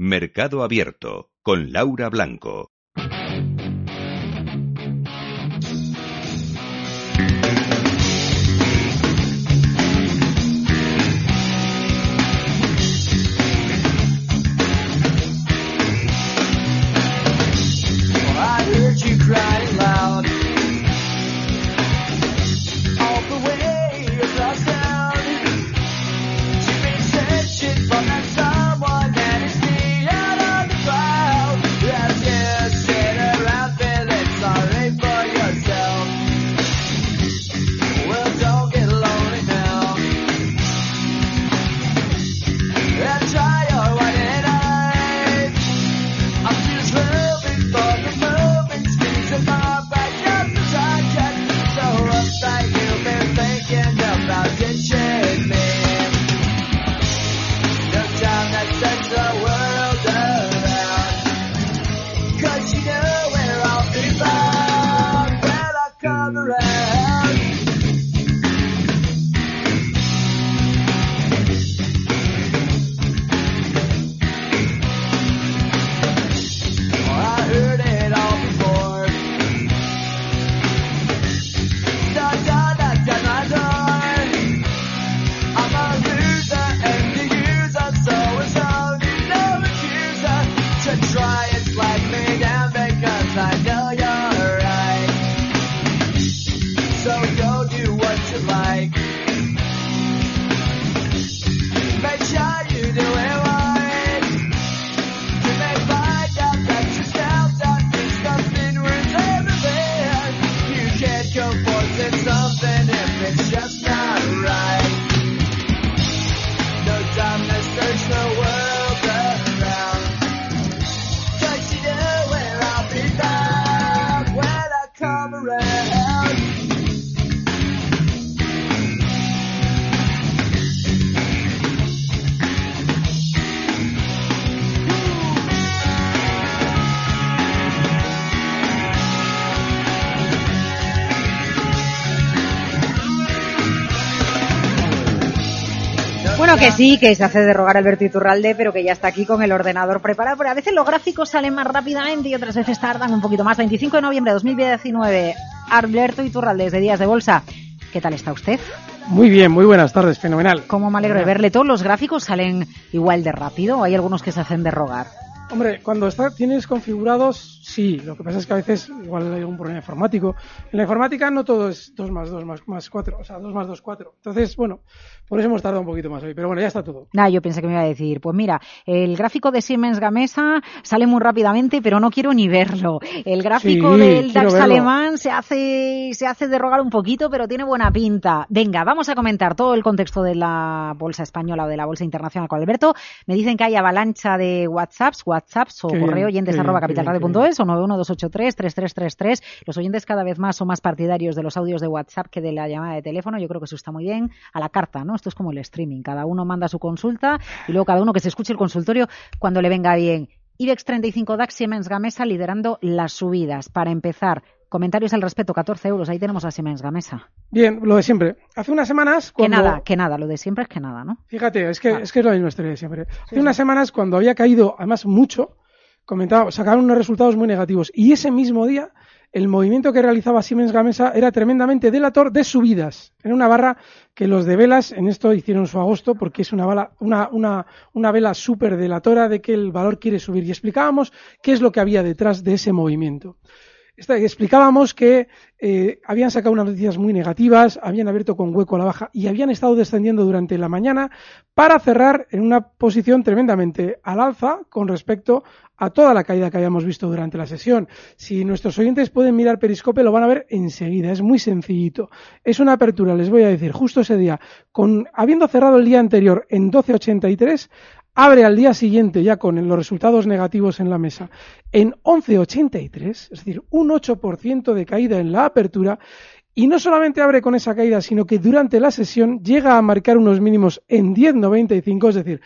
Mercado Abierto con Laura Blanco. Sí, que se hace de rogar Alberto Iturralde, pero que ya está aquí con el ordenador preparado. Pero a veces los gráficos salen más rápidamente y otras veces tardan un poquito más. 25 de noviembre de 2019, Alberto Iturralde desde Días de Bolsa. ¿Qué tal está usted? Muy bien, muy buenas tardes, fenomenal. ¿Cómo me alegro de verle? ¿Todos los gráficos salen igual de rápido o hay algunos que se hacen de rogar? Hombre, cuando está, tienes configurados, sí. Lo que pasa es que a veces igual hay algún problema informático. En la informática no todo es 2 más 2 más, más 4, o sea, 2 más 2, 4. Entonces, bueno, por eso hemos tardado un poquito más hoy. Pero bueno, ya está todo. Yo pensé que me iba a decir, pues mira, el gráfico de Siemens Gamesa sale muy rápidamente, pero no quiero ni verlo. El gráfico Sí, del DAX verlo. alemán se hace, se hace de rogar un poquito, pero tiene buena pinta. Venga, vamos a comentar todo el contexto de la bolsa española o de la bolsa internacional con Alberto. Me dicen que hay avalancha de WhatsApps, WhatsApps o Qué bien, correo oyentes arroba capitalradio.es o 912833333. Los oyentes cada vez más son más partidarios de los audios de WhatsApp que de la llamada de teléfono. Yo creo que eso está muy bien. A la carta, ¿no? Esto es como el streaming. Cada uno manda su consulta y luego cada uno que se escuche el consultorio cuando le venga bien. IBEX 35 DAX Siemens Gamesa liderando las subidas. Para empezar, comentarios al respecto, 14 euros. Ahí tenemos a Siemens Gamesa. Bien, lo de siempre. Hace unas semanas. Que nada, que nada. Lo de siempre es que nada, ¿no? Fíjate, es que, Ah. es que es la misma historia de siempre. Hace Sí, unas semanas, cuando había caído, además mucho, comentaba, sacaron unos resultados muy negativos. Y ese mismo día, el movimiento que realizaba Siemens Gamesa era tremendamente delator de subidas. Era una barra que los de velas en esto hicieron su agosto porque es una, bala, una, una, una vela súper delatora de que el valor quiere subir. Y explicábamos qué es lo que había detrás de ese movimiento. Explicábamos que eh, habían sacado unas noticias muy negativas, habían abierto con hueco a la baja y habían estado descendiendo durante la mañana para cerrar en una posición tremendamente al alza con respecto a toda la caída que habíamos visto durante la sesión. Si nuestros oyentes pueden mirar Periscope lo van a ver enseguida, es muy sencillito. Es una apertura, les voy a decir, justo ese día, con habiendo cerrado el día anterior en 12.83, abre al día siguiente ya con los resultados negativos en la mesa. En 11.83, es decir, un 8% de caída en la apertura y no solamente abre con esa caída, sino que durante la sesión llega a marcar unos mínimos en 10.95, es decir,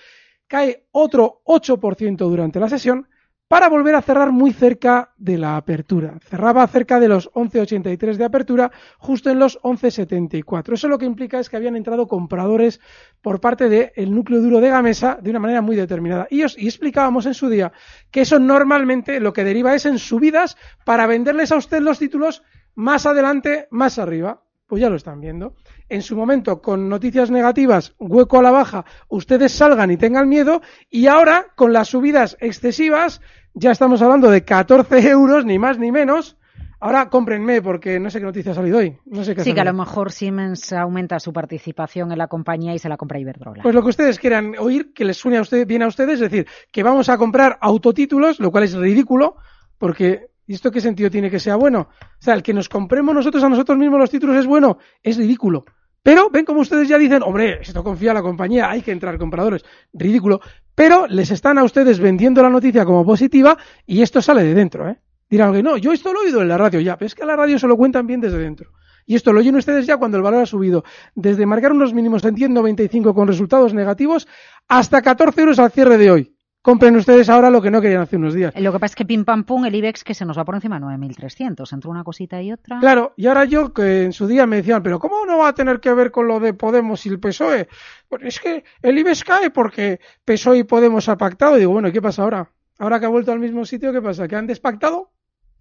cae otro 8% durante la sesión para volver a cerrar muy cerca de la apertura. Cerraba cerca de los 11.83 de apertura, justo en los 11.74. Eso lo que implica es que habían entrado compradores por parte del núcleo duro de Gamesa de una manera muy determinada. Y, os, y explicábamos en su día que eso normalmente lo que deriva es en subidas para venderles a usted los títulos más adelante, más arriba. Pues ya lo están viendo. En su momento, con noticias negativas, hueco a la baja, ustedes salgan y tengan miedo. Y ahora, con las subidas excesivas, ya estamos hablando de 14 euros, ni más ni menos. Ahora cómprenme porque no sé qué noticia ha salido hoy. No sé qué Sí, que a lo mejor Siemens aumenta su participación en la compañía y se la compra Iberdrola. Pues lo que ustedes quieran oír, que les suene a usted, bien a ustedes, es decir, que vamos a comprar autotítulos, lo cual es ridículo, porque ¿y esto qué sentido tiene que sea bueno? O sea, el que nos compremos nosotros a nosotros mismos los títulos es bueno, es ridículo. Pero ven como ustedes ya dicen, hombre, esto confía en la compañía, hay que entrar compradores. Ridículo. Pero les están a ustedes vendiendo la noticia como positiva y esto sale de dentro, ¿eh? Dirán que no, yo esto lo he oído en la radio ya, pero es que a la radio se lo cuentan bien desde dentro. Y esto lo oyen ustedes ya cuando el valor ha subido desde marcar unos mínimos en 195 con resultados negativos hasta 14 euros al cierre de hoy. Compren ustedes ahora lo que no querían hace unos días. Lo que pasa es que pim pam pum, el IBEX que se nos va por encima de 9.300. Entre una cosita y otra. Claro, y ahora yo que en su día me decían, pero ¿cómo no va a tener que ver con lo de Podemos y el PSOE? Pues es que el IBEX cae porque PSOE y Podemos ha pactado. Y digo, bueno, ¿y qué pasa ahora? Ahora que ha vuelto al mismo sitio, ¿qué pasa? ¿Que han despactado?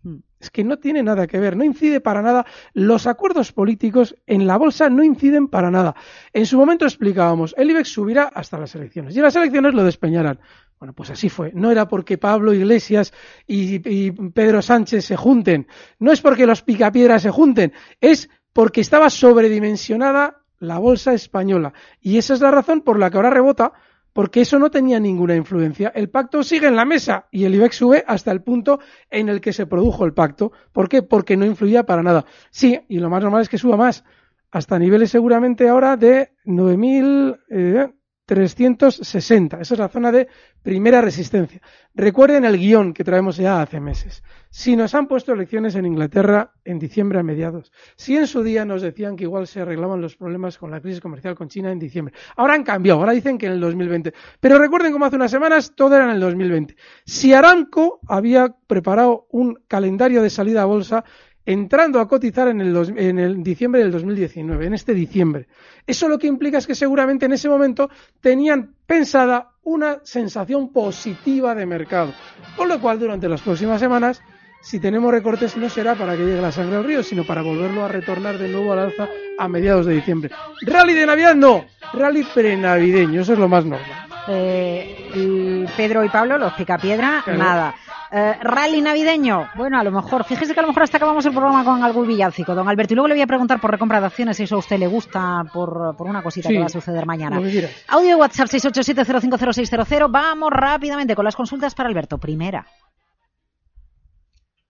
Hmm. Es que no tiene nada que ver, no incide para nada. Los acuerdos políticos en la bolsa no inciden para nada. En su momento explicábamos, el IBEX subirá hasta las elecciones y en las elecciones lo despeñarán. Bueno, pues así fue. No era porque Pablo Iglesias y, Pedro Sánchez se junten, no es porque los picapiedras se junten, es porque estaba sobredimensionada la bolsa española. Y esa es la razón por la que ahora rebota, porque eso no tenía ninguna influencia. El pacto sigue en la mesa y el IBEX sube hasta el punto en el que se produjo el pacto. ¿Por qué? Porque no influía para nada. Sí, y lo más normal es que suba más, hasta niveles seguramente ahora de 9.360. Esa es la zona de primera resistencia. Recuerden el guion que traemos ya hace meses. Si nos han puesto elecciones en Inglaterra en diciembre a mediados, si en su día nos decían que igual se arreglaban los problemas con la crisis comercial con China en diciembre, ahora han cambiado, ahora dicen que en el 2020. Pero recuerden como hace unas semanas todo era en el 2020. Si Aramco había preparado un calendario de salida a bolsa entrando a cotizar en el, dos- en el diciembre del 2019, en este diciembre. Eso lo que implica es que seguramente en ese momento tenían pensada una sensación positiva de mercado. Con lo cual, durante las próximas semanas, si tenemos recortes, no será para que llegue la sangre al río, sino para volverlo a retornar de nuevo al alza a mediados de diciembre. Rally de Navidad, no. Rally prenavideño, eso es lo más normal. Eh, y Pedro y Pablo, los picapiedra, Claro. nada. Eh, rally navideño, bueno, a lo mejor, fíjese que a lo mejor hasta acabamos el programa con algún villancico, don Alberto, y luego le voy a preguntar por recompra de acciones si eso a usted le gusta por, por una cosita Sí, que va a suceder mañana. Audio de WhatsApp 687050600, vamos rápidamente con las consultas para Alberto. Primera.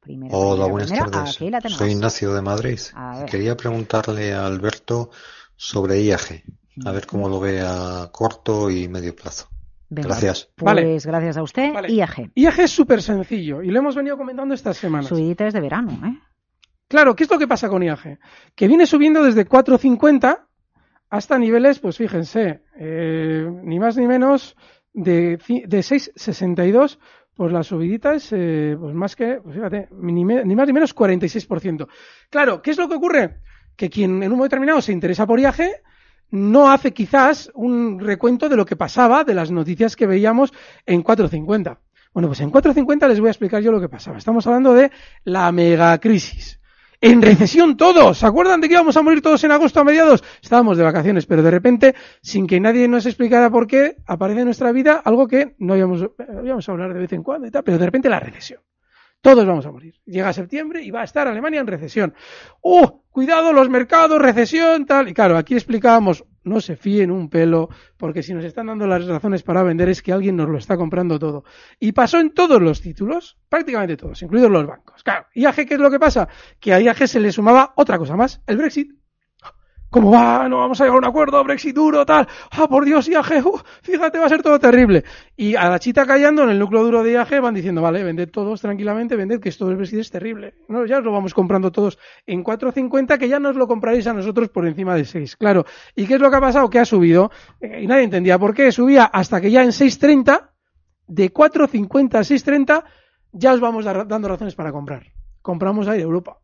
Primera, Hola, primera, buenas primera. tardes. Aquí la tenemos. Soy Ignacio de Madrid. Quería preguntarle a Alberto sobre IAG, a ver cómo lo ve a corto y medio plazo. Venga, Gracias. Pues Vale. gracias a usted. Vale. IAG. IAG es súper sencillo y lo hemos venido comentando estas semanas. Subidita desde verano, ¿eh? Claro, ¿qué es lo que pasa con IAG? Que viene subiendo desde 4.50 hasta niveles, pues fíjense, eh, ni más ni menos de, de 6.62, pues la subidita es eh, pues más que, pues fíjate, ni, me- ni más ni menos 46%. Claro, ¿qué es lo que ocurre? Que quien en un momento determinado se interesa por IAG no hace quizás un recuento de lo que pasaba, de las noticias que veíamos en 4.50. Bueno, pues en 4.50 les voy a explicar yo lo que pasaba. Estamos hablando de la megacrisis. En recesión todos. ¿Se acuerdan de que íbamos a morir todos en agosto a mediados? Estábamos de vacaciones, pero de repente, sin que nadie nos explicara por qué, aparece en nuestra vida algo que no habíamos, habíamos a hablar de vez en cuando y tal, pero de repente la recesión. Todos vamos a morir. Llega septiembre y va a estar Alemania en recesión. ¡Uh! Cuidado los mercados, recesión, tal. Y claro, aquí explicábamos, no se fíen un pelo, porque si nos están dando las razones para vender es que alguien nos lo está comprando todo. Y pasó en todos los títulos, prácticamente todos, incluidos los bancos. Claro, IAG, ¿qué es lo que pasa? Que a IAG se le sumaba otra cosa más, el Brexit. ¿Cómo va? No vamos a llegar a un acuerdo, Brexit duro, tal. Ah, por Dios, IAG, uf, fíjate, va a ser todo terrible. Y a la chita callando en el núcleo duro de IAG van diciendo, vale, vended todos tranquilamente, vended que esto del Brexit es terrible. No, ya os lo vamos comprando todos en 4.50, que ya nos lo compraréis a nosotros por encima de 6. Claro. ¿Y qué es lo que ha pasado? Que ha subido. Eh, y nadie entendía por qué. Subía hasta que ya en 6.30, de 4.50 a 6.30, ya os vamos dando razones para comprar. Compramos ahí Europa.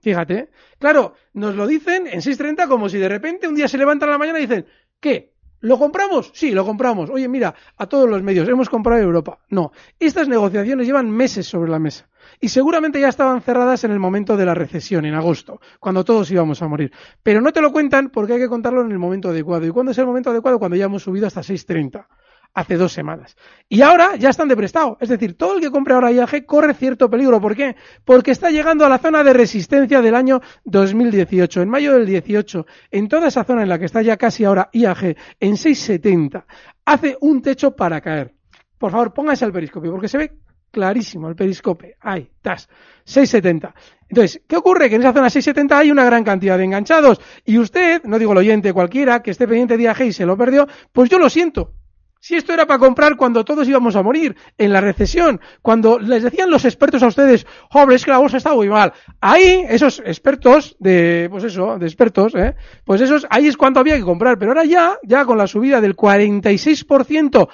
Fíjate. ¿eh? Claro, nos lo dicen en 6.30 como si de repente un día se levantan a la mañana y dicen, ¿qué? ¿Lo compramos? Sí, lo compramos. Oye, mira, a todos los medios, hemos comprado Europa. No, estas negociaciones llevan meses sobre la mesa. Y seguramente ya estaban cerradas en el momento de la recesión, en agosto, cuando todos íbamos a morir. Pero no te lo cuentan porque hay que contarlo en el momento adecuado. ¿Y cuándo es el momento adecuado? Cuando ya hemos subido hasta 6.30 hace dos semanas. Y ahora ya están de prestado. Es decir, todo el que compre ahora IAG corre cierto peligro. ¿Por qué? Porque está llegando a la zona de resistencia del año 2018. En mayo del 18, en toda esa zona en la que está ya casi ahora IAG, en 670, hace un techo para caer. Por favor, póngase al periscopio, porque se ve clarísimo el periscope. Ahí, tas. 670. Entonces, ¿qué ocurre? Que en esa zona 670 hay una gran cantidad de enganchados. Y usted, no digo el oyente cualquiera, que esté pendiente de IAG y se lo perdió, pues yo lo siento. Si esto era para comprar cuando todos íbamos a morir, en la recesión, cuando les decían los expertos a ustedes, hombre, es que la bolsa está muy mal. Ahí, esos expertos de, pues eso, de expertos, ¿eh? Pues esos, ahí es cuando había que comprar. Pero ahora ya, ya con la subida del 46%,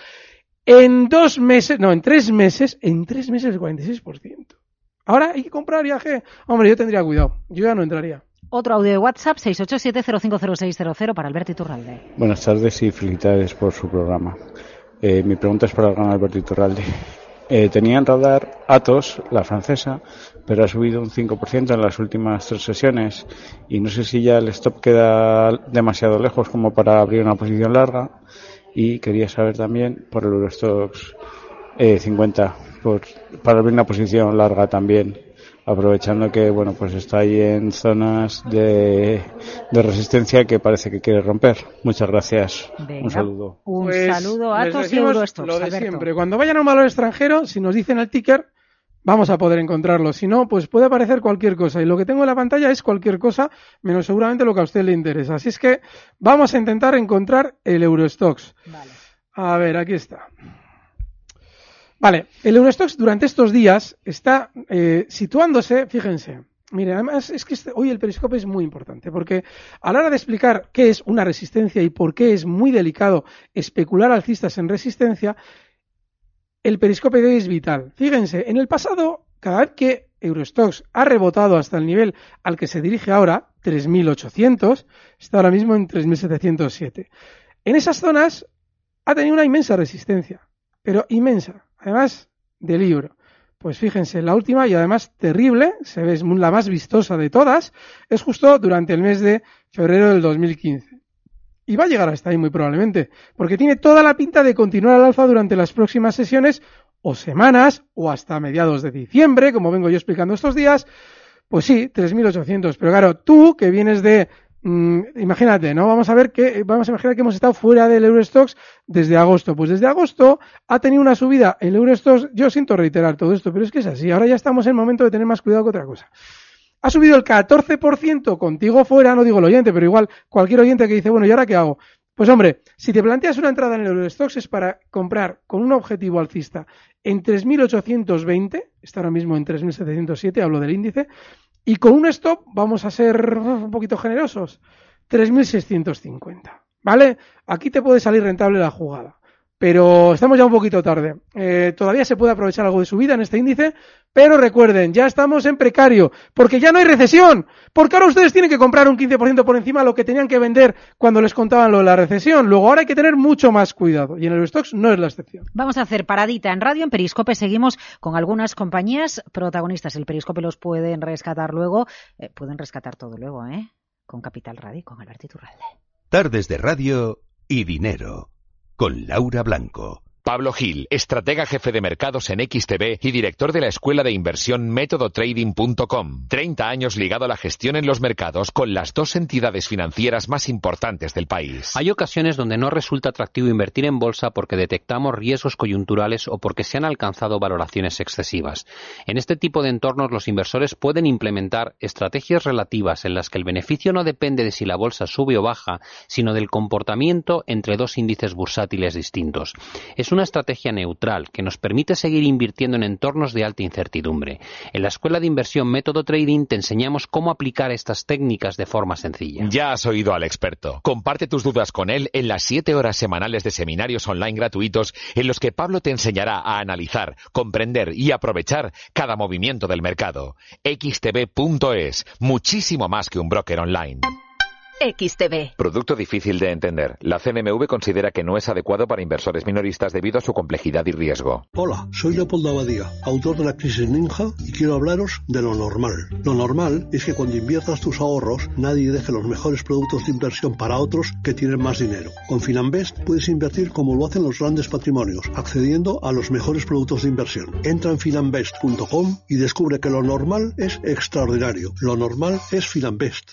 en dos meses, no, en tres meses, en tres meses el 46%. Ahora hay que comprar viaje. Hombre, yo tendría cuidado. Yo ya no entraría. Otro audio de WhatsApp, 687050600 para Alberto Iturralde. Buenas tardes y felicidades por su programa. Eh, mi pregunta es para el gran Alberto Iturralde. Eh, tenía en radar Atos, la francesa, pero ha subido un 5% en las últimas tres sesiones y no sé si ya el stop queda demasiado lejos como para abrir una posición larga y quería saber también por el Eurostox eh, 50 por, para abrir una posición larga también aprovechando que bueno pues está ahí en zonas de, de resistencia que parece que quiere romper. Muchas gracias. Venga, Un saludo. Un Pues, saludo a Atos y Eurostox. Lo de Alberto. siempre. Cuando vayan a un valor extranjero, si nos dicen el ticker, vamos a poder encontrarlo. Si no, pues puede aparecer cualquier cosa. Y lo que tengo en la pantalla es cualquier cosa, menos seguramente lo que a usted le interesa. Así es que vamos a intentar encontrar el Eurostox. Vale. A ver, aquí está. Vale, el Eurostox durante estos días está eh, situándose, fíjense, Mire, además es que este- hoy el periscopio es muy importante porque a la hora de explicar qué es una resistencia y por qué es muy delicado especular alcistas en resistencia, el periscopio de hoy es vital. Fíjense, en el pasado, cada vez que Eurostox ha rebotado hasta el nivel al que se dirige ahora, 3.800, está ahora mismo en 3.707. En esas zonas ha tenido una inmensa resistencia, pero inmensa, además de libro. Pues fíjense, la última y además terrible, se ve la más vistosa de todas, es justo durante el mes de febrero del 2015. Y va a llegar hasta ahí muy probablemente, porque tiene toda la pinta de continuar al alza durante las próximas sesiones o semanas o hasta mediados de diciembre, como vengo yo explicando estos días. Pues sí, 3.800. Pero claro, tú que vienes de, mm, imagínate, ¿no? Vamos a ver que, vamos a imaginar que hemos estado fuera del Eurostox desde agosto. Pues desde agosto ha tenido una subida el Eurostox. Yo siento reiterar todo esto, pero es que es así. Ahora ya estamos en el momento de tener más cuidado que otra cosa ha subido el 14% contigo fuera, no digo el oyente, pero igual cualquier oyente que dice, bueno, ¿y ahora qué hago? Pues hombre, si te planteas una entrada en el Eurostox es para comprar con un objetivo alcista en 3.820, está ahora mismo en 3.707, hablo del índice, y con un stop vamos a ser un poquito generosos, 3.650, ¿vale? Aquí te puede salir rentable la jugada. Pero estamos ya un poquito tarde. Eh, todavía se puede aprovechar algo de subida en este índice, pero recuerden, ya estamos en precario, porque ya no hay recesión, porque ahora ustedes tienen que comprar un 15% por encima de lo que tenían que vender cuando les contaban lo de la recesión. Luego ahora hay que tener mucho más cuidado, y en el Eurostox no es la excepción. Vamos a hacer paradita en radio. En Periscope seguimos con algunas compañías protagonistas. El Periscope los pueden rescatar luego. eh, pueden rescatar todo luego, ¿eh? Con Capital Radio y con Alberto Iturralde. Tardes de radio y dinero con Laura Blanco. Pablo Gil, estratega jefe de mercados en XTB y director de la escuela de inversión métodotrading.com. 30 años ligado a la gestión en los mercados con las dos entidades financieras más importantes del país. Hay ocasiones donde no resulta atractivo invertir en bolsa porque detectamos riesgos coyunturales o porque se han alcanzado valoraciones excesivas. En este tipo de entornos los inversores pueden implementar estrategias relativas en las que el beneficio no depende de si la bolsa sube o baja, sino del comportamiento entre dos índices bursátiles distintos. Es una estrategia neutral que nos permite seguir invirtiendo en entornos de alta incertidumbre. En la Escuela de Inversión Método Trading te enseñamos cómo aplicar estas técnicas de forma sencilla. Ya has oído al experto. Comparte tus dudas con él en las 7 horas semanales de seminarios online gratuitos en los que Pablo te enseñará a analizar, comprender y aprovechar cada movimiento del mercado. xtb.es, muchísimo más que un broker online. XTV. Producto difícil de entender. La CNMV considera que no es adecuado para inversores minoristas debido a su complejidad y riesgo. Hola, soy Leopoldo Abadía, autor de La Crisis Ninja, y quiero hablaros de lo normal. Lo normal es que cuando inviertas tus ahorros, nadie deje los mejores productos de inversión para otros que tienen más dinero. Con Finanbest puedes invertir como lo hacen los grandes patrimonios, accediendo a los mejores productos de inversión. Entra en finanbest.com y descubre que lo normal es extraordinario. Lo normal es Finanbest.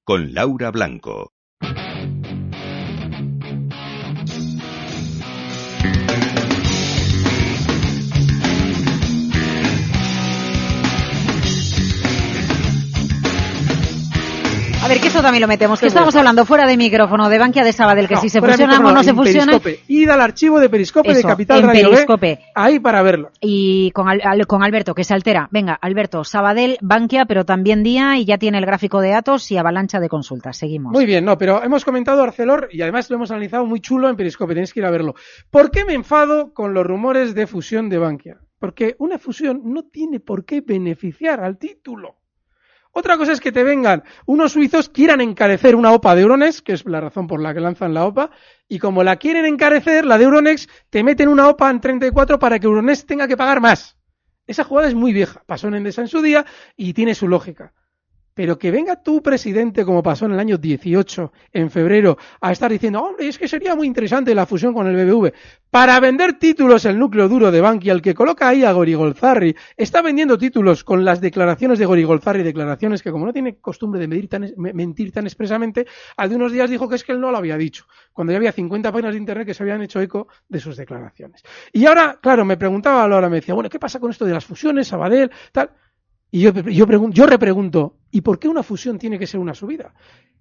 con Laura Blanco. Ver, que eso también lo metemos. Que estamos hablando fuera de micrófono de Bankia de Sabadell, que No, si se fusionan o no se fusionan. Id al archivo de Periscope de Capital en Radio B, Periscope. ahí para verlo. Y con, Al- con Alberto, que se altera. Venga, Alberto, Sabadell, Bankia, pero también Día y ya tiene el gráfico de Atos y avalancha de consultas. Seguimos. Muy bien, no, pero hemos comentado Arcelor y además lo hemos analizado muy chulo en Periscope, tenéis que ir a verlo. ¿Por qué me enfado con los rumores de fusión de Bankia? Porque una fusión no tiene por qué beneficiar al título. Otra cosa es que te vengan unos suizos, quieran encarecer una OPA de Euronext, que es la razón por la que lanzan la OPA, y como la quieren encarecer, la de Euronext, te meten una OPA en 34 para que Euronext tenga que pagar más. Esa jugada es muy vieja, pasó en Endesa en su día y tiene su lógica. Pero que venga tu presidente, como pasó en el año 18, en febrero, a estar diciendo, hombre, es que sería muy interesante la fusión con el BBV, para vender títulos el núcleo duro de Bankia, el que coloca ahí a Gorigolzarri, está vendiendo títulos con las declaraciones de Gorigolzarri, declaraciones que como no tiene costumbre de mentir tan expresamente, de unos días dijo que es que él no lo había dicho, cuando ya había 50 páginas de internet que se habían hecho eco de sus declaraciones. Y ahora, claro, me preguntaba ahora, me decía, bueno, ¿qué pasa con esto de las fusiones, Sabadell, tal? Y yo, yo, pregun- yo repregunto, ¿y por qué una fusión tiene que ser una subida?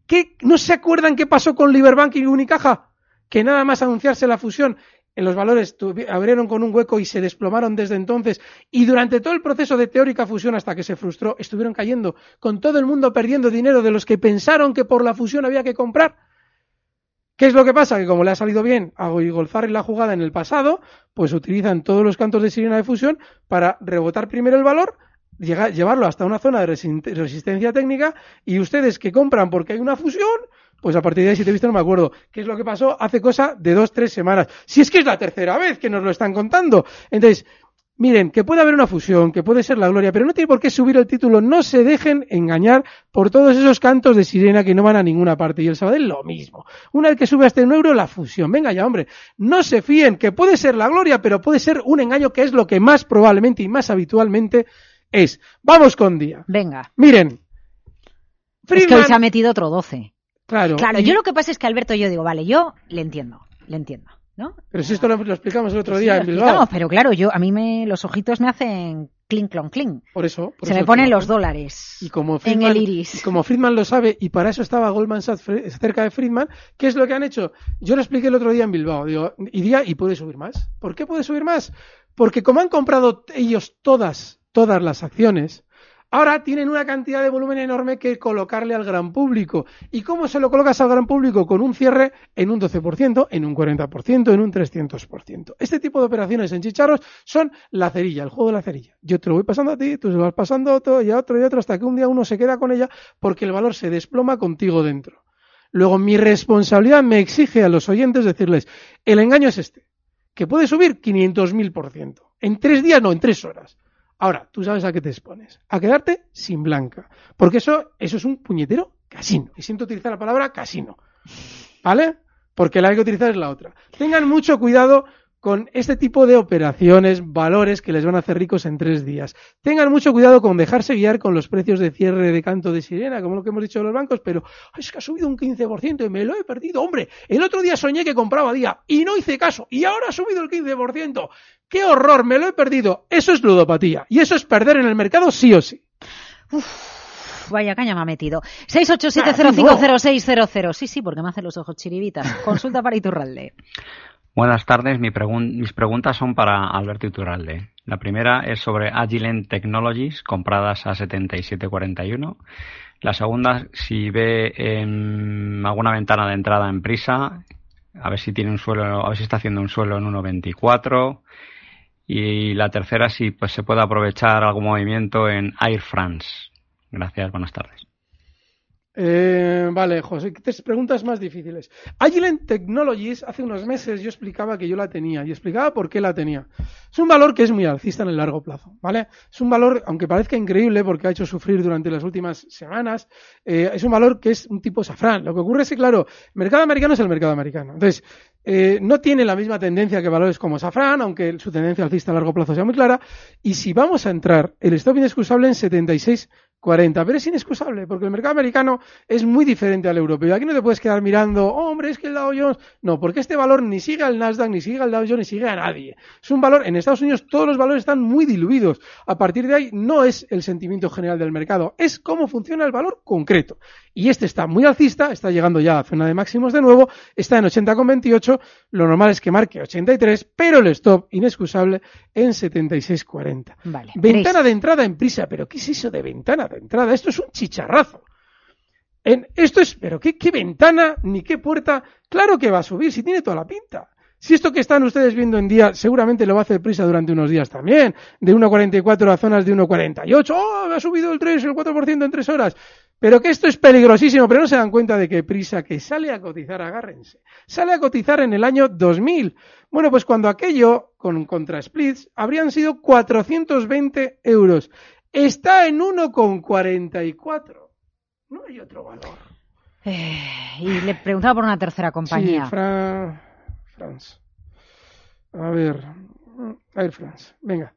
¿Qué, ¿No se acuerdan qué pasó con Liberbank y Unicaja? Que nada más anunciarse la fusión, en los valores abrieron con un hueco y se desplomaron desde entonces. Y durante todo el proceso de teórica fusión hasta que se frustró, estuvieron cayendo, con todo el mundo perdiendo dinero de los que pensaron que por la fusión había que comprar. ¿Qué es lo que pasa? Que como le ha salido bien a Golzarri la jugada en el pasado, pues utilizan todos los cantos de sirena de fusión para rebotar primero el valor, llega- llevarlo hasta una zona de resi- resistencia técnica y ustedes que compran porque hay una fusión, pues a partir de ahí, si te he visto, no me acuerdo. ¿Qué es lo que pasó hace cosa de dos, tres semanas? Si es que es la tercera vez que nos lo están contando. Entonces, miren, que puede haber una fusión, que puede ser la gloria, pero no tiene por qué subir el título. No se dejen engañar por todos esos cantos de sirena que no van a ninguna parte. Y el Sabadell lo mismo. Una vez que sube hasta un euro, la fusión. Venga ya, hombre. No se fíen, que puede ser la gloria, pero puede ser un engaño que es lo que más probablemente y más habitualmente es. Vamos con día. Venga. Miren. Es que hoy Friedman- se ha metido otro 12. Claro. Claro, y- yo lo que pasa es que Alberto, yo digo, vale, yo le entiendo, le entiendo, ¿no? Pero si esto lo, lo explicamos el otro Sí, día en Bilbao. pero claro, yo a mí me los ojitos me hacen clink clon clink. Por eso. por Se eso me ponen los dólares Y como en Friedman, el iris. y como Friedman lo sabe, y para eso estaba Goldman Sachs cerca de Friedman, ¿qué es lo que han hecho? Yo lo expliqué el otro día en Bilbao. Digo, y día, y puede subir más. ¿Por qué puede subir más? Porque como han comprado ellos todas, todas las acciones, Ahora tienen una cantidad de volumen enorme que colocarle al gran público. ¿Y cómo se lo colocas al gran público? Con un cierre en un 12%, en un 40%, en un 300%. Este tipo de operaciones en chicharros son la cerilla, el juego de la cerilla. Yo te lo voy pasando a ti, tú se lo vas pasando a otro y a otro y a otro hasta que un día uno se queda con ella porque el valor se desploma contigo dentro. Luego mi responsabilidad me exige a los oyentes decirles, el engaño es este, que puede subir 500.000%. En tres días, no, en tres horas. Ahora, tú sabes a qué te expones. A quedarte sin blanca. Porque eso, eso es un puñetero casino. Y siento utilizar la palabra casino. ¿Vale? Porque la que utilizar es la otra. Tengan mucho cuidado con este tipo de operaciones, valores que les van a hacer ricos en tres días. Tengan mucho cuidado con dejarse guiar con los precios de cierre de canto de sirena, como lo que hemos dicho de los bancos, pero "Ay, es que ha subido un 15% y me lo he perdido. Hombre, el otro día soñé que compraba día y no hice caso y ahora ha subido el 15%. ¡Qué horror! Me lo he perdido. Eso es ludopatía y eso es perder en el mercado sí o sí. Vaya caña me ha metido. 687050600. Sí, sí, porque me hacen los ojos chiribitas. Consulta para Iturralde. Buenas tardes, Mi pregun- mis preguntas son para Alberto Iturralde. La primera es sobre Agilent Technologies, compradas a 77.41. La segunda, si ve em, alguna ventana de entrada en prisa, a ver si tiene un suelo, a ver si está haciendo un suelo en 1.24. Y la tercera, si pues se puede aprovechar algún movimiento en Air France. Gracias, buenas tardes. Eh, vale, José, tres preguntas más difíciles. Agilent Technologies, hace unos meses yo explicaba que yo la tenía y explicaba por qué la tenía. Es un valor que es muy alcista en el largo plazo, ¿vale? Es un valor, aunque parezca increíble porque ha hecho sufrir durante las últimas semanas, eh, es un valor que es un tipo safrán. Lo que ocurre es que, claro, el mercado americano es el mercado americano. Entonces, eh, no tiene la misma tendencia que valores como safrán, aunque su tendencia alcista a largo plazo sea muy clara. Y si vamos a entrar, el stop inexcusable en 76 40, pero es inexcusable porque el mercado americano es muy diferente al europeo. Aquí no te puedes quedar mirando, "Oh, hombre, es que el Dow Jones. No, porque este valor ni sigue al Nasdaq, ni sigue al Dow Jones, ni sigue a nadie. Es un valor, en Estados Unidos todos los valores están muy diluidos. A partir de ahí no es el sentimiento general del mercado, es cómo funciona el valor concreto. Y este está muy alcista, está llegando ya a zona de máximos de nuevo, está en 80,28, lo normal es que marque 83, pero el stop inexcusable en 76,40. Vale. Ventana de entrada en prisa, pero ¿qué es eso de ventana de entrada? Esto es un chicharrazo. En, esto es, pero ¿qué, qué ventana ni qué puerta? Claro que va a subir, si tiene toda la pinta. Si esto que están ustedes viendo en día seguramente lo va a hacer prisa durante unos días también, de 1,44 a zonas de 1,48, ¡oh! Ha subido el 3, el 4% en tres horas. Pero que esto es peligrosísimo, pero no se dan cuenta de que prisa que sale a cotizar, agárrense, sale a cotizar en el año 2000. Bueno, pues cuando aquello, con contra splits, habrían sido 420 euros. Está en 1,44. No hay otro valor. Eh, y le preguntaba por una tercera compañía. Sí, Fra- France. A ver, Air France. Venga.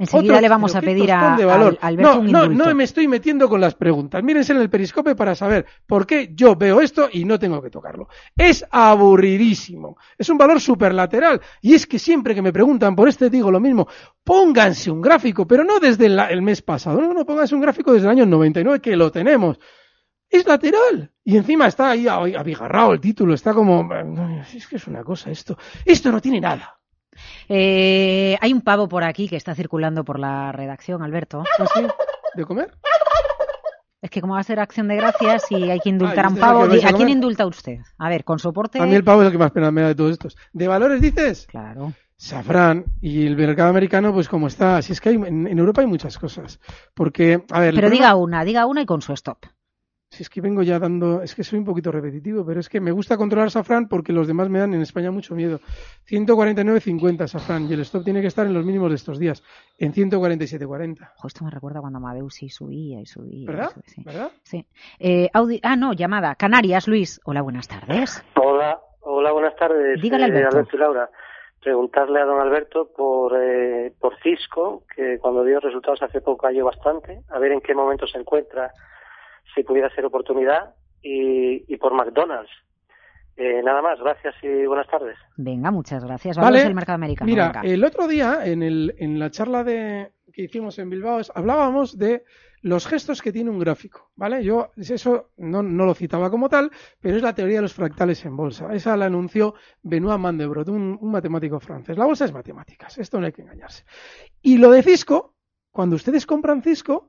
Enseguida le vamos a pedir a, de valor. a Alberto no, no, no me estoy metiendo con las preguntas. Mírense en el periscope para saber por qué yo veo esto y no tengo que tocarlo. Es aburridísimo. Es un valor superlateral. Y es que siempre que me preguntan por este digo lo mismo. Pónganse un gráfico, pero no desde el, el mes pasado. No, no, pónganse un gráfico desde el año 99 que lo tenemos. Es lateral. Y encima está ahí abigarrado el título. Está como... Es que es una cosa esto. Esto no tiene nada. Eh, hay un pavo por aquí que está circulando por la redacción, Alberto. ¿De comer? Es que como va a ser acción de gracias y hay que indultar Ah, a un ¿y este pavo, a ¿a quién indulta usted? A ver, con soporte. A mí el pavo es el que más pena me da de todos estos. ¿De valores dices? Claro. Safrán y el mercado americano, pues como está. Si es que hay, en, en Europa hay muchas cosas. Porque, a ver. Pero problema- diga una, diga una y con su stop. Si es que vengo ya dando. Es que soy un poquito repetitivo, pero es que me gusta controlar Safrán porque los demás me dan en España mucho miedo. 149.50 Safrán y el stop tiene que estar en los mínimos de estos días, en 147.40. Ojo, esto me recuerda cuando Amadeus sí subía y subía. y ¿Verdad? subía, sí. ¿Verdad? Sí. Eh, audi- ah, no, llamada. Canarias, Luis. Hola, buenas tardes. Hola, hola, buenas tardes. Dígale, eh, Alberto. y Laura. Preguntarle a don Alberto por, eh, por Cisco, que cuando dio resultados hace poco cayó bastante, a ver en qué momento se encuentra, si pudiera ser oportunidad, y, y por McDonald's. Eh, nada más, gracias y buenas tardes. Venga, muchas gracias. Vamos Vale. del mercado americano. Mira, venga. el otro día, en, el, en la charla de, que hicimos en Bilbao, es- hablábamos de los gestos que tiene un gráfico, ¿vale? Yo eso no, no lo citaba como tal, pero es la teoría de los fractales en bolsa. Esa la anunció Benoit Mandelbrot, un, un matemático francés. La bolsa es matemáticas, esto no hay que engañarse. Y lo de Cisco, cuando ustedes compran Cisco,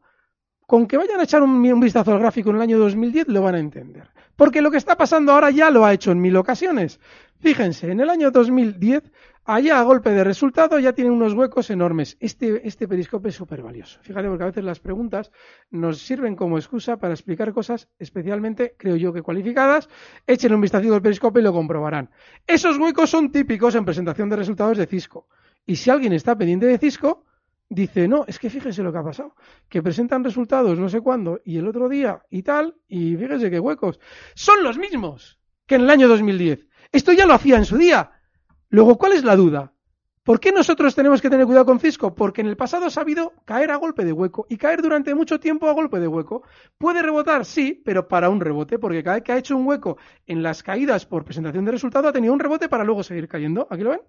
con que vayan a echar un, vistazo al gráfico en el año 2010 lo van a entender. Porque lo que está pasando ahora ya lo ha hecho en mil ocasiones. Fíjense, en el año 2010, allá a golpe de resultado ya tiene unos huecos enormes. Este, este periscope es súper valioso. Fíjate, porque a veces las preguntas nos sirven como excusa para explicar cosas especialmente, creo yo, que cualificadas. Echen un vistazo al periscope y lo comprobarán. Esos huecos son típicos en presentación de resultados de Cisco. Y si alguien está pendiente de Cisco, dice, no, es que fíjese lo que ha pasado, que presentan resultados no sé cuándo y el otro día y tal, y fíjese qué huecos. Son los mismos que en el año 2010. Esto ya lo hacía en su día. Luego, ¿cuál es la duda? ¿Por qué nosotros tenemos que tener cuidado con Cisco? Porque en el pasado ha sabido caer a golpe de hueco y caer durante mucho tiempo a golpe de hueco. ¿Puede rebotar? Sí, pero para un rebote, porque cada vez que ha hecho un hueco en las caídas por presentación de resultado ha tenido un rebote para luego seguir cayendo. ¿Aquí lo ven?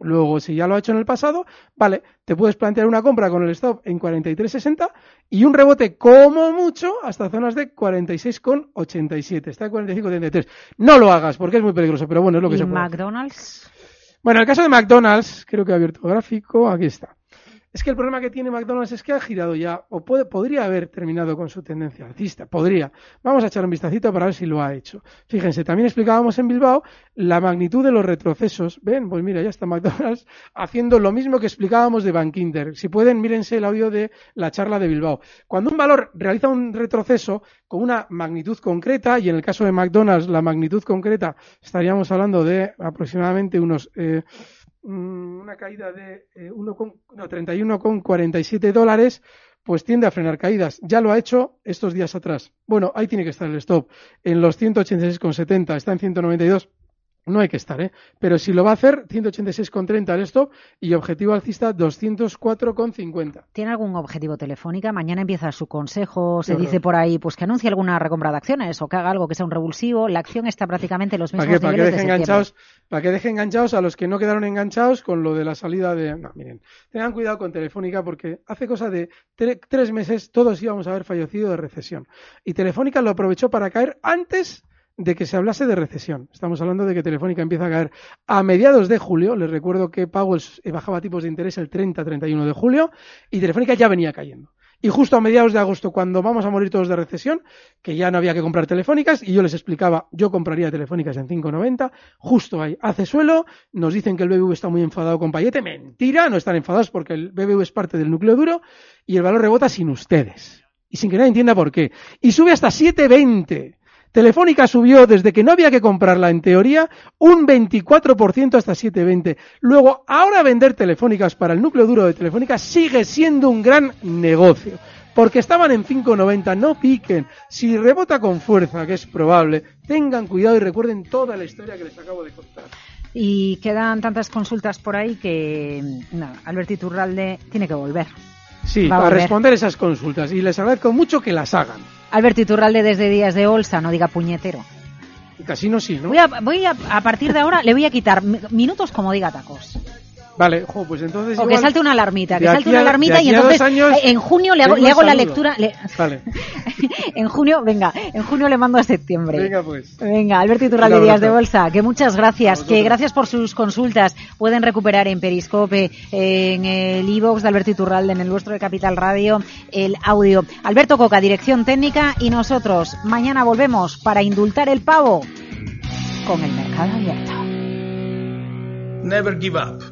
Luego, si ya lo ha hecho en el pasado, vale, te puedes plantear una compra con el stop en 43.60 y un rebote como mucho hasta zonas de 46,87. Está en 45,33. No lo hagas porque es muy peligroso, pero bueno, es lo que ¿Y se puede. McDonald's? Bueno, el caso de McDonald's, creo que he abierto gráfico, aquí está. Es que el problema que tiene McDonald's es que ha girado ya, o puede, podría haber terminado con su tendencia alcista, podría. Vamos a echar un vistacito para ver si lo ha hecho. Fíjense, también explicábamos en Bilbao la magnitud de los retrocesos. Ven, pues mira, ya está McDonald's haciendo lo mismo que explicábamos de Bankinter. Si pueden, mírense el audio de la charla de Bilbao. Cuando un valor realiza un retroceso con una magnitud concreta, y en el caso de McDonald's la magnitud concreta estaríamos hablando de aproximadamente unos... Eh, una caída de eh, 1 con- no, 31,47 dólares, pues tiende a frenar caídas. Ya lo ha hecho estos días atrás. Bueno, ahí tiene que estar el stop. En los 186,70, está en 192. No hay que estar, ¿eh? Pero si lo va a hacer, 186,30 el stop y objetivo alcista 204,50. ¿Tiene algún objetivo telefónica? Mañana empieza su consejo, se Qué horror. dice por ahí, pues que anuncie alguna recompra de acciones o que haga algo que sea un revulsivo. La acción está prácticamente en los ¿Para mismos? Para que niveles deje de enganchados, para que deje enganchados a los que no quedaron enganchados con lo de la salida de. No, miren, tengan cuidado con Telefónica porque hace cosa de tre- tres meses todos íbamos a haber fallecido de recesión. Y Telefónica lo aprovechó para caer antes de que se hablase de recesión. Estamos hablando de que Telefónica empieza a caer a mediados de julio. Les recuerdo que Powell eh, bajaba tipos de interés el 30-31 de julio y Telefónica ya venía cayendo. Y justo a mediados de agosto, cuando vamos a morir todos de recesión, que ya no había que comprar telefónicas, y yo les explicaba, yo compraría telefónicas en 5.90, justo ahí hace suelo, nos dicen que el BBV está muy enfadado con Payete, mentira, no están enfadados porque el BBV es parte del núcleo duro, y el valor rebota sin ustedes. Y sin que nadie entienda por qué. Y sube hasta 7.20. Telefónica subió desde que no había que comprarla en teoría un 24% hasta 7,20. Luego, ahora vender telefónicas para el núcleo duro de Telefónica sigue siendo un gran negocio. Porque estaban en 5,90, no piquen. Si rebota con fuerza, que es probable, tengan cuidado y recuerden toda la historia que les acabo de contar. Y quedan tantas consultas por ahí que, nada, Alberto Iturralde tiene que volver. Sí, Va a para responder esas consultas. Y les agradezco mucho que las hagan. Alberto Iturralde desde Días de Olsa, no diga puñetero. Casino sí, ¿no? Voy a, voy a, a partir de ahora le voy a quitar mi- minutos como diga tacos. Vale, jo, pues entonces. O que salte una alarmita, que salte una alarmita y a entonces años en junio le hago, le hago la lectura. le- Vale, en junio, venga, en junio le mando a septiembre. venga pues. Venga, Alberto Iturralde Díaz de. Bolsa, que muchas gracias, que gracias por sus consultas. Pueden recuperar en Periscope, en el iVoox de Alberto Iturralde, en el vuestro de Capital Radio, el audio. Alberto Coca, dirección técnica, y nosotros mañana volvemos para indultar el pavo con el mercado abierto. Never give up.